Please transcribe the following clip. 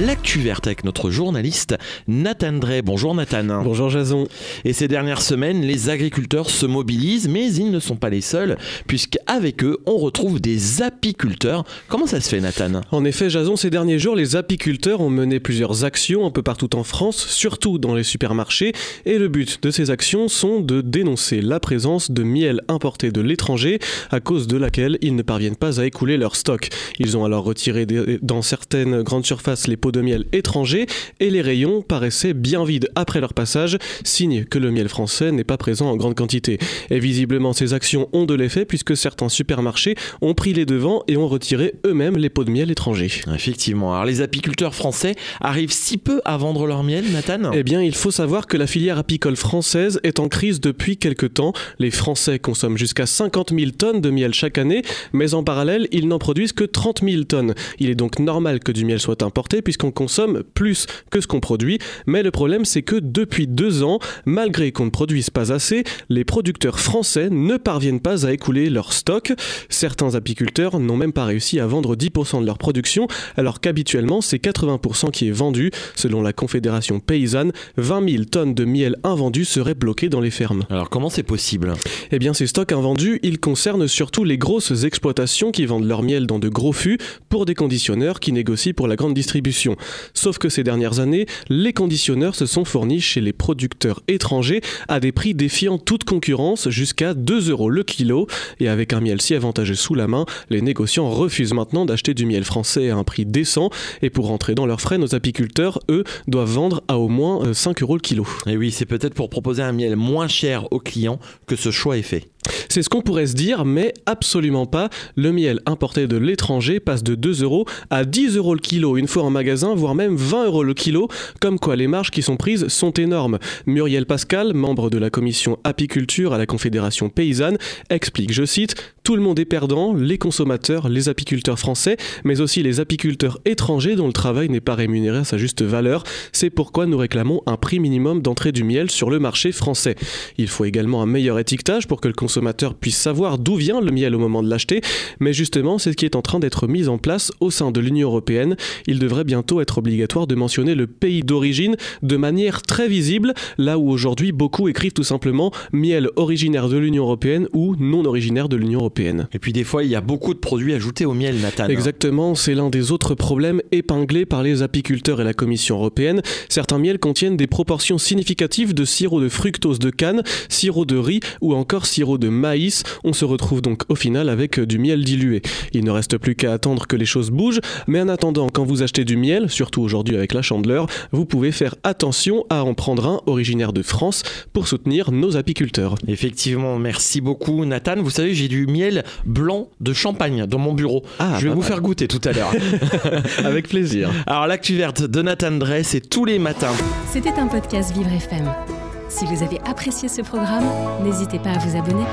l'actu verte avec notre journaliste Nathan Drey. Bonjour Nathan. Bonjour Jason. Et ces dernières semaines, les agriculteurs se mobilisent, mais ils ne sont pas les seuls, puisqu'avec eux, on retrouve des apiculteurs. Comment ça se fait Nathan? En effet, Jason, ces derniers jours, les apiculteurs ont mené plusieurs actions un peu partout en France, surtout dans les supermarchés, et le but de ces actions sont de dénoncer la présence de miel importé de l'étranger, à cause de laquelle ils ne parviennent pas à écouler leur stock. Ils ont alors retiré dans certaines grandes surfaces les pots de miel étrangers et les rayons paraissaient bien vides après leur passage, signe que le miel français n'est pas présent en grande quantité. Et visiblement, ces actions ont de l'effet puisque certains supermarchés ont pris les devants et ont retiré eux-mêmes les pots de miel étrangers. Effectivement. Alors les apiculteurs français arrivent si peu à vendre leur miel, Nathan? Eh bien, il faut savoir que la filière apicole française est en crise depuis quelque temps. Les Français consomment jusqu'à 50 000 tonnes de miel chaque année, mais en parallèle, ils n'en produisent que 30 000 tonnes. Il est donc normal que du miel soit importé puisqu'on consomme plus que ce qu'on produit. Mais le problème, c'est que depuis deux ans, malgré qu'on ne produise pas assez, les producteurs français ne parviennent pas à écouler leur stock. Certains apiculteurs n'ont même pas réussi à vendre 10% de leur production, alors qu'habituellement, c'est 80% qui est vendu. Selon la Confédération paysanne, 20 000 tonnes de miel invendus seraient bloquées dans les fermes. Alors comment c'est possible? Eh bien, ces stocks invendus, ils concernent surtout les grosses exploitations qui vendent leur miel dans de gros fûts pour des conditionneurs qui négocient pour la grande distribution. Sauf que ces dernières années, les conditionneurs se sont fournis chez les producteurs étrangers à des prix défiant toute concurrence jusqu'à 2 euros le kilo. Et avec un miel si avantageux sous la main, les négociants refusent maintenant d'acheter du miel français à un prix décent. Et pour rentrer dans leurs frais, nos apiculteurs, eux, doivent vendre à au moins 5 euh, euros le kilo. Et oui, c'est peut-être pour proposer un miel moins cher aux clients que ce choix est fait. C'est ce qu'on pourrait se dire, mais absolument pas. Le miel importé de l'étranger passe de 2 euros à 10 euros le kilo une fois en magasin, voire même 20 euros le kilo, comme quoi les marges qui sont prises sont énormes. Muriel Pascal, membre de la commission apiculture à la Confédération paysanne, explique, je cite, tout le monde est perdant, les consommateurs, les apiculteurs français, mais aussi les apiculteurs étrangers dont le travail n'est pas rémunéré à sa juste valeur. C'est pourquoi nous réclamons un prix minimum d'entrée du miel sur le marché français. Il faut également un meilleur étiquetage pour que le consommateur puisse savoir d'où vient le miel au moment de l'acheter, mais justement c'est ce qui est en train d'être mis en place au sein de l'Union européenne. Il devrait bientôt être obligatoire de mentionner le pays d'origine de manière très visible, là où aujourd'hui beaucoup écrivent tout simplement miel originaire de l'Union européenne ou non originaire de l'Union européenne. Et puis des fois, il y a beaucoup de produits ajoutés au miel, Nathan. Exactement, c'est l'un des autres problèmes épinglés par les apiculteurs et la Commission européenne. Certains miels contiennent des proportions significatives de sirop de fructose de canne, sirop de riz ou encore sirop de maïs. On se retrouve donc au final avec du miel dilué. Il ne reste plus qu'à attendre que les choses bougent, mais en attendant, quand vous achetez du miel, surtout aujourd'hui avec la chandeleur, vous pouvez faire attention à en prendre un originaire de France pour soutenir nos apiculteurs. Effectivement, merci beaucoup Nathan. Vous savez, j'ai du miel blanc de champagne dans mon bureau. Ah, je vais vous faire goûter tout à l'heure. Avec plaisir. Alors l'actu verte de Nathan Drey, c'est tous les matins. C'était un podcast Vivre FM. Si vous avez apprécié ce programme, n'hésitez pas à vous abonner.